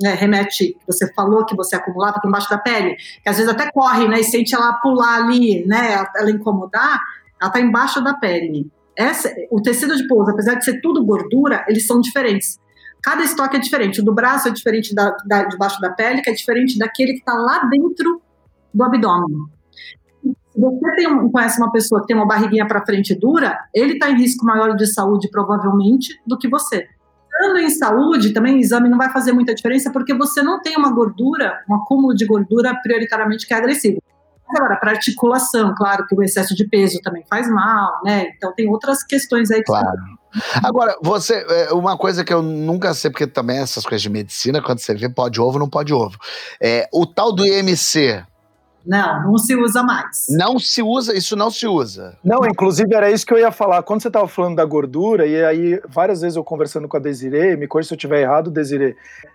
né, remete, que você falou que você acumulava aqui embaixo da pele, que às vezes até corre, né, e sente ela pular ali, né, ela incomodar, ela está embaixo da pele. Essa, o tecido de pouso, apesar de ser tudo gordura, eles são diferentes. Cada estoque é diferente. O do braço é diferente da, da debaixo da pele, que é diferente daquele que está lá dentro do abdômen. Se você tem, conhece uma pessoa que tem uma barriguinha para frente dura, ele está em risco maior de saúde, provavelmente, do que você. Estando em saúde, também o exame não vai fazer muita diferença, porque você não tem uma gordura, um acúmulo de gordura prioritariamente que é agressivo. Agora, para articulação, claro que o excesso de peso também faz mal, né? Então tem outras questões aí. Que claro. Agora, você, é, uma coisa que eu nunca sei, porque também essas coisas de medicina, quando você vê pode ovo, não pode ovo. É, o tal do IMC, não, não se usa mais. Não se usa, isso não se usa. Não, inclusive era isso que eu ia falar. Quando você estava falando da gordura, e aí várias vezes eu conversando com a Desiree, me corrija se eu estiver errado, Desiree,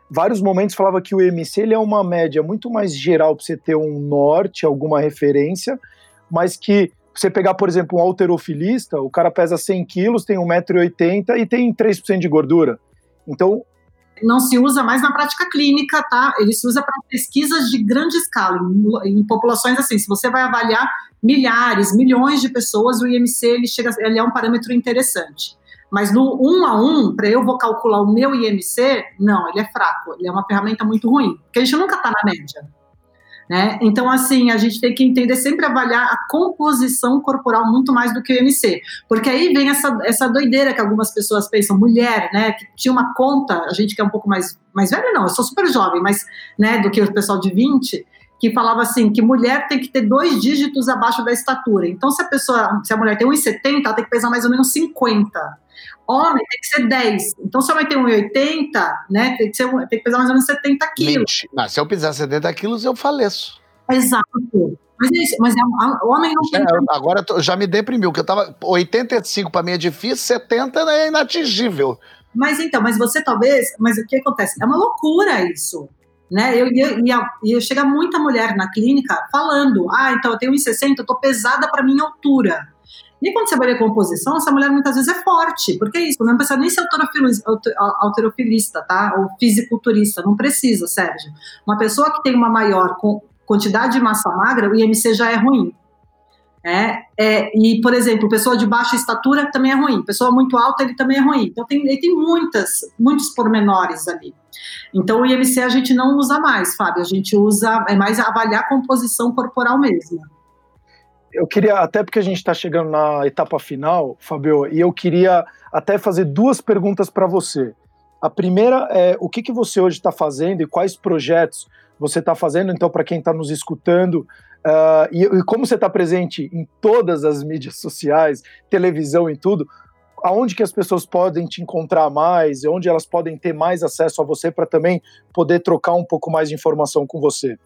vários momentos falava que o MC ele é uma média muito mais geral para você ter um norte, alguma referência, mas que você pegar, por exemplo, um alterofilista, o cara pesa 100 quilos, tem 1,80m e tem 3% de gordura. Então, não se usa mais na prática clínica, tá? Ele se usa para pesquisas de grande escala, em, em, populações assim. Se você vai avaliar milhares, milhões de pessoas, o IMC ele chega, ele é um parâmetro interessante. Mas no um a um, para eu vou calcular o meu IMC, não, ele é fraco, ele é uma ferramenta muito ruim, porque a gente nunca está na média. Né? Então, assim, a gente tem que entender, sempre avaliar a composição corporal muito mais do que o MC. Porque aí vem essa, essa doideira que algumas pessoas pensam, mulher, né? Que tinha uma conta, a gente que é um pouco mais, mais velha, não, eu sou super jovem, mas, né, do que o pessoal de 20, que falava assim, que mulher tem que ter dois dígitos abaixo da estatura. Então, se a pessoa, se a mulher tem 1,70, ela tem que pesar mais ou menos 50. Homem tem que ser 10. Então, se a mãe tem 1,80, né, tem que, ser, tem que pesar mais ou menos 70 quilos. Mas se eu pesar 70 quilos, eu faleço. Exato. Mas, é, mas é, o homem não tem. É, agora já me deprimiu, que eu tava 85 para mim é difícil, 70 é inatingível. Mas então, mas você talvez. Mas o que acontece? É uma loucura isso. Né? Eu ia, ia, ia chegar muita mulher na clínica falando: ah, então eu tenho 1,60, eu tô pesada para minha altura. E quando você vai ver composição, essa mulher muitas vezes é forte, porque é isso, não precisa nem ser alterofilista, tá? Ou fisiculturista, não precisa, Sérgio. Uma pessoa que tem uma maior quantidade de massa magra, o IMC já é ruim. É, é, e, por exemplo, pessoa de baixa estatura também é ruim, pessoa muito alta ele também é ruim. Então tem, ele tem muitas, muitos pormenores ali. Então o IMC a gente não usa mais, Fábio, a gente usa, é mais avaliar a composição corporal mesmo. Eu queria, até porque a gente está chegando na etapa final, Fabio, e eu queria até fazer duas perguntas para você. A primeira é o que, que você hoje está fazendo e quais projetos você está fazendo, então, para quem está nos escutando, uh, e, e, como você está presente em todas as mídias sociais, televisão e tudo, aonde que as pessoas podem te encontrar mais, onde elas podem ter mais acesso a você para também poder trocar um pouco mais de informação com você?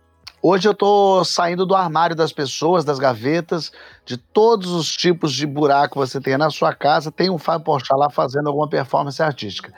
Hoje eu estou saindo do armário das pessoas, das gavetas, de todos os tipos de buraco que você tem na sua casa. Tem um Fábio Porchat lá fazendo alguma performance artística.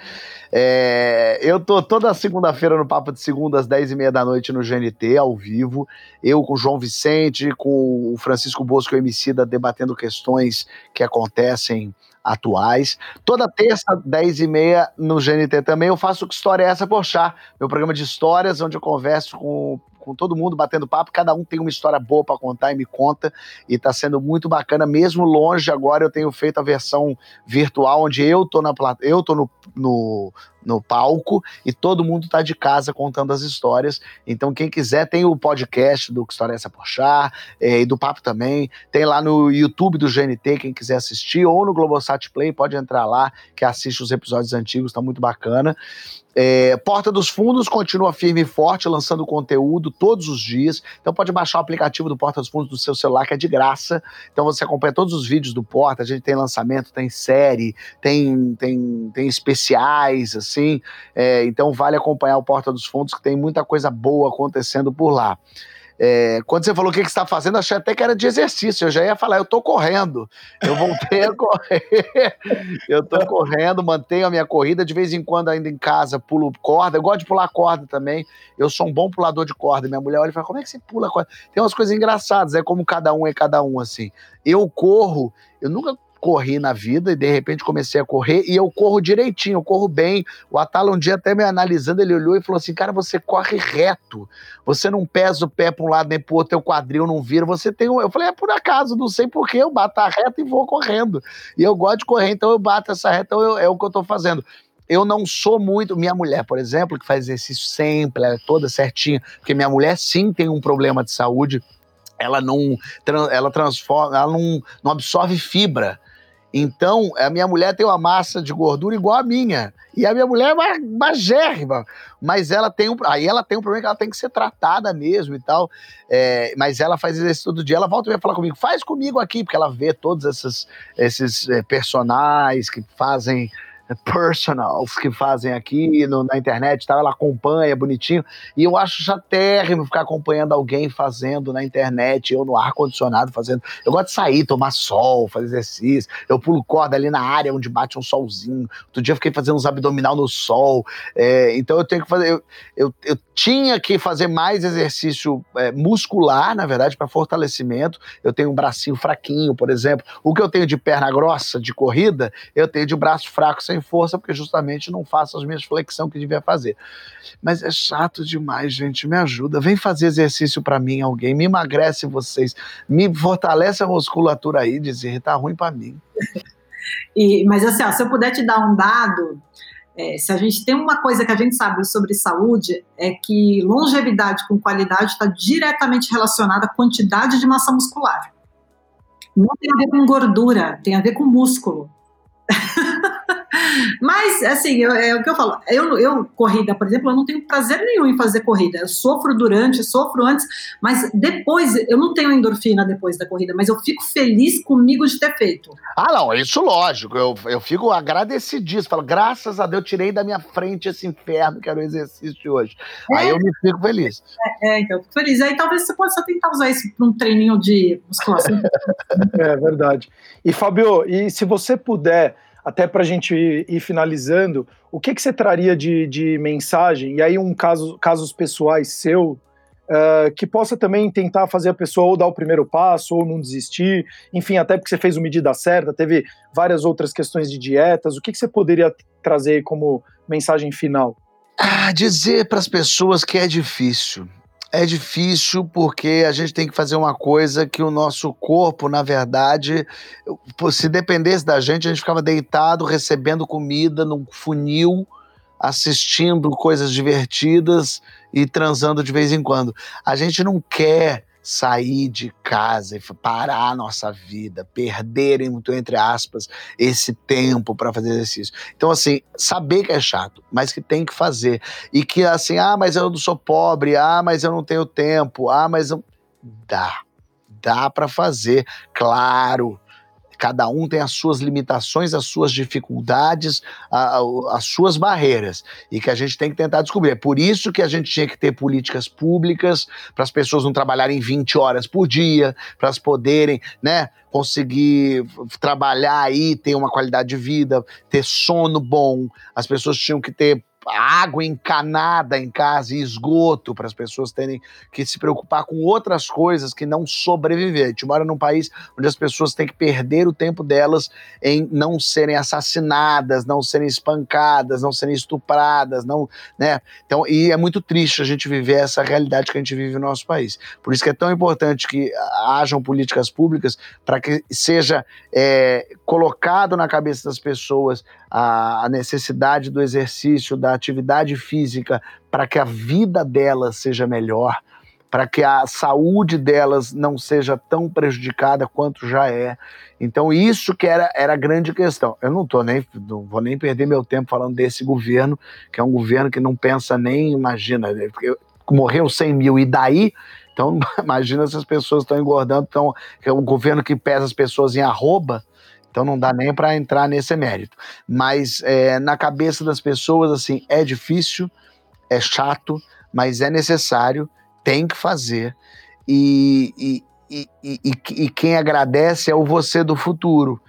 É, eu tô toda segunda-feira no Papo de Segunda, às 10h30 da noite, no GNT, ao vivo. Eu com o João Vicente, com o Francisco Bosco e o Emicida, debatendo questões que acontecem atuais. Toda terça, 10 e meia, no GNT também, eu faço Que História é Essa Porchat, meu programa de histórias, onde eu converso com com todo mundo batendo papo, cada um tem uma história boa para contar e me conta, e tá sendo muito bacana, mesmo longe agora eu tenho feito a versão virtual, onde eu tô na eu tô no, no, no palco e todo mundo tá de casa contando as histórias. Então, quem quiser, tem o podcast do História é Essa Porchar é, e do Papo também. Tem lá no YouTube do GNT, quem quiser assistir, ou no Globosat Play, pode entrar lá, que assiste os episódios antigos, tá muito bacana. É, Porta dos Fundos continua firme e forte, lançando conteúdo todos os dias. Então pode baixar o aplicativo do Porta dos Fundos do seu celular, que é de graça. Então você acompanha todos os vídeos do Porta. A gente tem lançamento, tem série, tem, tem, tem especiais, assim. É, então vale acompanhar o Porta dos Fundos, que tem muita coisa boa acontecendo por lá. É, quando você falou o que, que você está fazendo, achei até que era de exercício. Eu já ia falar, eu estou correndo. Eu voltei a correr. Eu estou correndo, mantenho a minha corrida. De vez em quando, ainda em casa, pulo corda. Eu gosto de pular corda também. Eu sou um bom pulador de corda. Minha mulher olha e fala: como é que você pula corda? Tem umas coisas engraçadas, é como cada um é cada um, assim. Eu corro, eu nunca corri na vida e de repente comecei a correr e eu corro direitinho, eu corro bem. O Atala um dia até me analisando, ele olhou e falou assim: "Cara, você corre reto. Você não pesa o pé para um lado nem para o outro, teu quadril não vira. Você tem um... Eu falei: "É por acaso, não sei por que eu bato a reta e vou correndo". E eu gosto de correr, então eu bato essa reta, então eu, é o que eu estou fazendo eu não sou muito. Minha mulher, por exemplo, que faz exercício sempre, ela é toda certinha, porque minha mulher sim tem um problema de saúde, ela não, ela transforma, ela não, não absorve fibra. Então, a minha mulher tem uma massa de gordura igual a minha. E a minha mulher é magérrima. Mas ela tem um. Aí ela tem um problema que ela tem que ser tratada mesmo e tal. É, mas ela faz exercício todo dia. Ela volta e vai falar comigo, faz comigo aqui, porque ela vê todos esses, esses é, personagens que fazem personals que fazem aqui no, na internet, tá? ela acompanha bonitinho, e eu acho chatérrimo ficar acompanhando alguém fazendo na internet, eu no ar-condicionado fazendo. Eu gosto de sair, tomar sol, fazer exercício, eu pulo corda ali na área onde bate um solzinho. Outro dia eu fiquei fazendo uns abdominal no sol, é, então eu tenho que fazer. Eu, eu, eu tinha que fazer mais exercício é, muscular, na verdade, para fortalecimento. Eu tenho um bracinho fraquinho, por exemplo. O que eu tenho de perna grossa de corrida, eu tenho de braço fraco sem força, porque justamente não faço as minhas flexões que devia fazer. Mas é chato demais, gente. Me ajuda. Vem fazer exercício para mim, alguém. Me emagrece vocês. Me fortalece a musculatura aí, dizer, tá ruim para mim. E, mas assim, ó, se eu puder te dar um dado, é, se a gente tem uma coisa que a gente sabe sobre saúde, é que longevidade com qualidade está diretamente relacionada à quantidade de massa muscular. Não tem a ver com gordura, tem a ver com músculo. Mas, assim, eu, é o que eu falo. Eu, eu, corrida, por exemplo, eu não tenho prazer nenhum em fazer corrida. Eu sofro durante, sofro antes, mas depois, eu não tenho endorfina depois da corrida, mas eu fico feliz comigo de ter feito. Ah, não, isso lógico. Eu, eu fico agradecidíssimo. Falo, graças a Deus, tirei da minha frente esse inferno que era o exercício de hoje. É, Aí eu me fico feliz. É, é, então, eu fico feliz. Aí talvez você possa tentar usar isso para um treininho de musculação. é verdade. E, Fabio, e se você puder até para a gente ir, finalizando, o que, que você traria de, de mensagem? E aí, um caso, casos pessoais seu, uh, que possa também tentar fazer a pessoa ou dar o primeiro passo ou não desistir, enfim, até porque você fez o medida certa, teve várias outras questões de dietas, o que, que você poderia trazer como mensagem final? Ah, dizer para as pessoas que é difícil. É difícil porque a gente tem que fazer uma coisa que o nosso corpo, na verdade, se dependesse da gente, a gente ficava deitado recebendo comida num funil, assistindo coisas divertidas e transando de vez em quando. A gente não quer sair de casa e parar a nossa vida, perderem, muito entre aspas, esse tempo para fazer exercício. Então, assim, saber que é chato, mas que tem que fazer. E que, assim, ah, mas eu não sou pobre, ah, mas eu não tenho tempo, ah, mas eu... Dá. Dá para fazer, claro Cada um tem as suas limitações, as suas dificuldades, a, a, as suas barreiras. E que a gente tem que tentar descobrir. É por isso que a gente tinha que ter políticas públicas para as pessoas não trabalharem 20 horas por dia, para elas poderem, né? conseguir trabalhar aí, ter uma qualidade de vida, ter sono bom. As pessoas tinham que ter água encanada em casa e esgoto para as pessoas terem que se preocupar com outras coisas que não sobreviver. A gente mora num país onde as pessoas têm que perder o tempo delas em não serem assassinadas, não serem espancadas, não serem estupradas, não, né? Então, e é muito triste a gente viver essa realidade que a gente vive no nosso país. Por isso que é tão importante que hajam políticas públicas para que seja é, colocado na cabeça das pessoas a, necessidade do exercício, da atividade física, para que a vida delas seja melhor, para que a saúde delas não seja tão prejudicada quanto já é. Então, isso que era, era a grande questão. Eu não tô nem, não vou nem perder meu tempo falando desse governo, que é um governo que não pensa nem, imagina, morreu 100 mil e daí então, imagina se as pessoas estão engordando, então, é um governo que pesa as pessoas em arroba, então não dá nem para entrar nesse mérito. Mas é, na cabeça das pessoas, assim, é difícil, é chato, mas é necessário, tem que fazer. E, e, e, e, quem agradece é o você do futuro.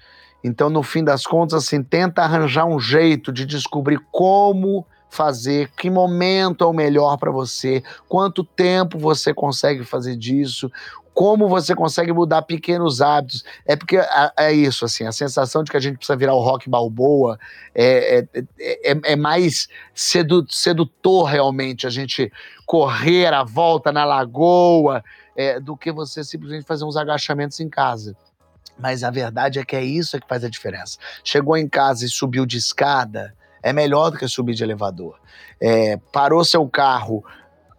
Então, no fim das contas, assim, tenta arranjar um jeito de descobrir como fazer, que momento é o melhor para você, quanto tempo você consegue fazer disso, como você consegue mudar pequenos hábitos. É porque é, isso, assim, a sensação de que a gente precisa virar o rock balboa é, é, é, é mais sedu sedutor realmente a gente correr a volta na lagoa é, do que você simplesmente fazer uns agachamentos em casa. Mas a verdade é que é isso que faz a diferença. Chegou em casa e subiu de escada, é melhor do que subir de elevador. É, parou seu carro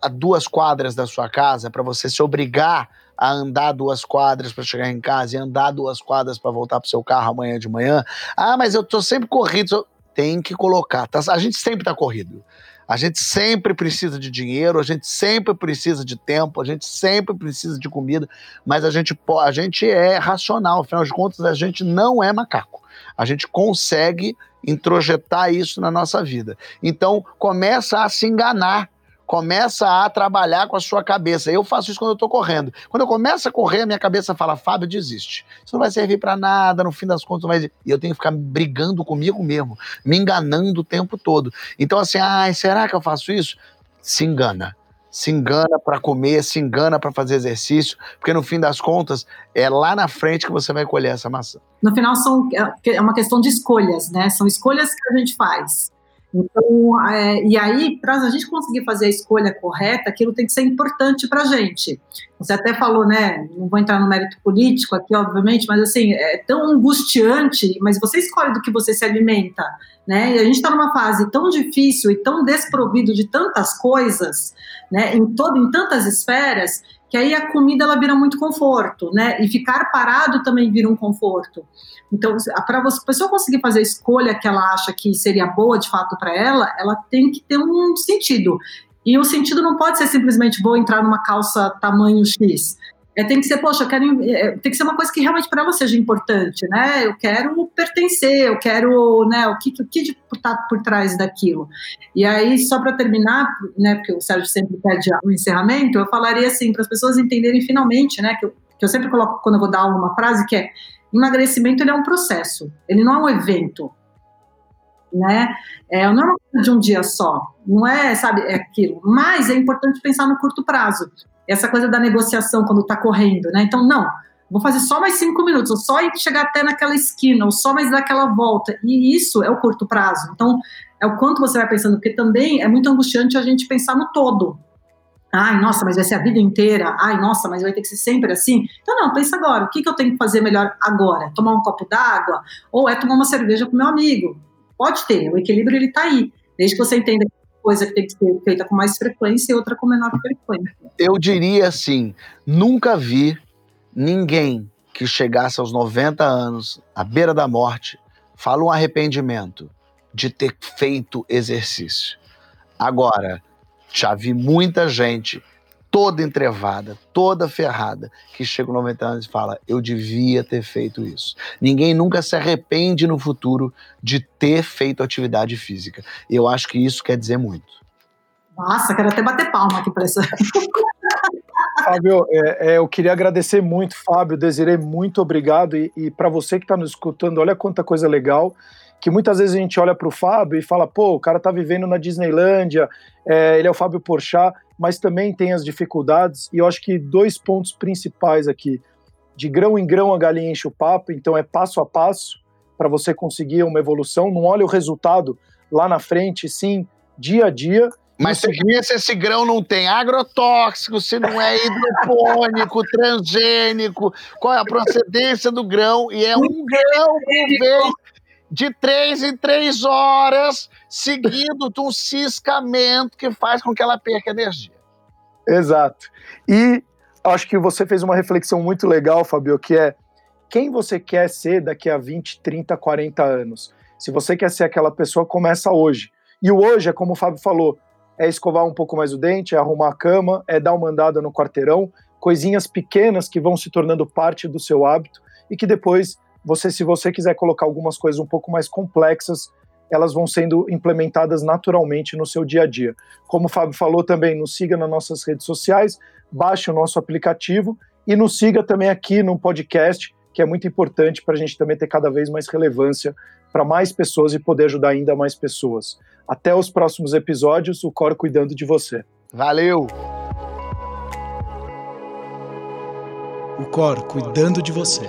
a duas quadras da sua casa para você se obrigar a andar duas quadras para chegar em casa e andar duas quadras para voltar para seu carro amanhã de manhã. Ah, mas eu tô sempre corrido. Tem que colocar. Tá? A gente sempre está corrido. A gente sempre precisa de dinheiro, a gente sempre precisa de tempo, a gente sempre precisa de comida, mas a gente, a gente é racional, afinal de contas, a gente não é macaco. A gente consegue introjetar isso na nossa vida. Então, começa a se enganar começa a trabalhar com a sua cabeça. Eu faço isso quando eu estou correndo. Quando eu começo a correr, a minha cabeça fala, Fábio, desiste. Isso não vai servir para nada, no fim das contas vai... E eu tenho que ficar brigando comigo mesmo, me enganando o tempo todo. Então assim, ah, será que eu faço isso? Se engana. Se engana para comer, se engana para fazer exercício, porque no fim das contas é lá na frente que você vai colher essa maçã. No final são é, é uma questão de escolhas, né? São escolhas que a gente faz. Então, é, e aí, para a gente conseguir fazer a escolha correta, aquilo tem que ser importante para a gente. Você até falou, né? Não vou entrar no mérito político aqui, obviamente, mas assim, é tão angustiante, mas você escolhe do que você se alimenta, né? E a gente está numa fase tão difícil e tão desprovido de tantas coisas, né? Em, todo, em tantas esferas, que aí a comida ela vira muito conforto, né? E ficar parado também vira um conforto. Então, para a pessoa conseguir fazer a escolha que ela acha que seria boa de fato para ela, ela tem que ter um sentido. E o sentido não pode ser simplesmente vou entrar numa calça tamanho X. É, tem que ser, poxa, eu quero, é, tem que ser uma coisa que realmente para ela seja importante, né? Eu quero pertencer, eu quero, né? O que, o que está por trás daquilo. E aí, só para terminar, né? Porque o Sérgio sempre pede o encerramento, eu falaria assim para as pessoas entenderem finalmente, né? Que eu, que eu sempre coloco quando eu vou dar uma frase que é Emagrecimento ele é um processo, ele não é um evento. Né? É, não é uma coisa de um dia só, não é, sabe, é aquilo. Mas é importante pensar no curto prazo. Essa coisa da negociação quando está correndo, né? Então, não, vou fazer só mais cinco minutos, ou só chegar até naquela esquina, ou só mais dar aquela volta. E isso é o curto prazo. Então, é o quanto você vai pensando, porque também é muito angustiante a gente pensar no todo. Ai, nossa, mas vai ser a vida inteira. Ai, nossa, mas vai ter que ser sempre assim. Então, não, pensa agora. O que, que eu tenho que fazer melhor agora? Tomar um copo d'água? Ou é tomar uma cerveja com meu amigo? Pode ter, o equilíbrio ele está aí. Desde que você entenda que coisa que tem que ser feita com mais frequência e outra com menor frequência. Eu diria assim: nunca vi ninguém que chegasse aos 90 anos, à beira da morte, fala um arrependimento de ter feito exercício. Agora, já vi muita gente toda entrevada, toda ferrada, que chega aos 90 anos e fala: Eu devia ter feito isso. Ninguém nunca se arrepende no futuro de ter feito atividade física. Eu acho que isso quer dizer muito. Nossa, quero até bater palma aqui para isso. Fábio, é, é, eu queria agradecer muito, Fábio, Desirei, muito obrigado. E, e para você que está nos escutando, olha quanta coisa legal que muitas vezes a gente olha para o Fábio e fala, pô, o cara tá vivendo na Disneylândia, é, ele é o Fábio Porchat, mas também tem as dificuldades, e eu acho que dois pontos principais aqui, de grão em grão a galinha enche o papo, então é passo a passo para você conseguir uma evolução, não olha o resultado lá na frente, sim, dia a dia, mas você vê se esse grão não tem? Agrotóxico, se não é hidropônico, transgênico, qual é a procedência do grão, e é um grão por vez de três em três horas, seguido de um ciscamento que faz com que ela perca energia. Exato. E acho que você fez uma reflexão muito legal, Fabio, que é quem você quer ser daqui a 20, 30, 40 anos. Se você quer ser aquela pessoa, começa hoje. E o hoje é como o Fábio falou, é escovar um pouco mais o dente, é arrumar a cama, é dar uma andada no quarteirão, coisinhas pequenas que vão se tornando parte do seu hábito e que depois você, se você quiser colocar algumas coisas um pouco mais complexas, elas vão sendo implementadas naturalmente no seu dia a dia. Como o Fábio falou também, nos siga nas nossas redes sociais, baixe o nosso aplicativo e nos siga também aqui no podcast, que é muito importante para a gente também ter cada vez mais relevância para mais pessoas e poder ajudar ainda mais pessoas. Até os próximos episódios, o Cor cuidando de você. Valeu! O Cor cuidando de você.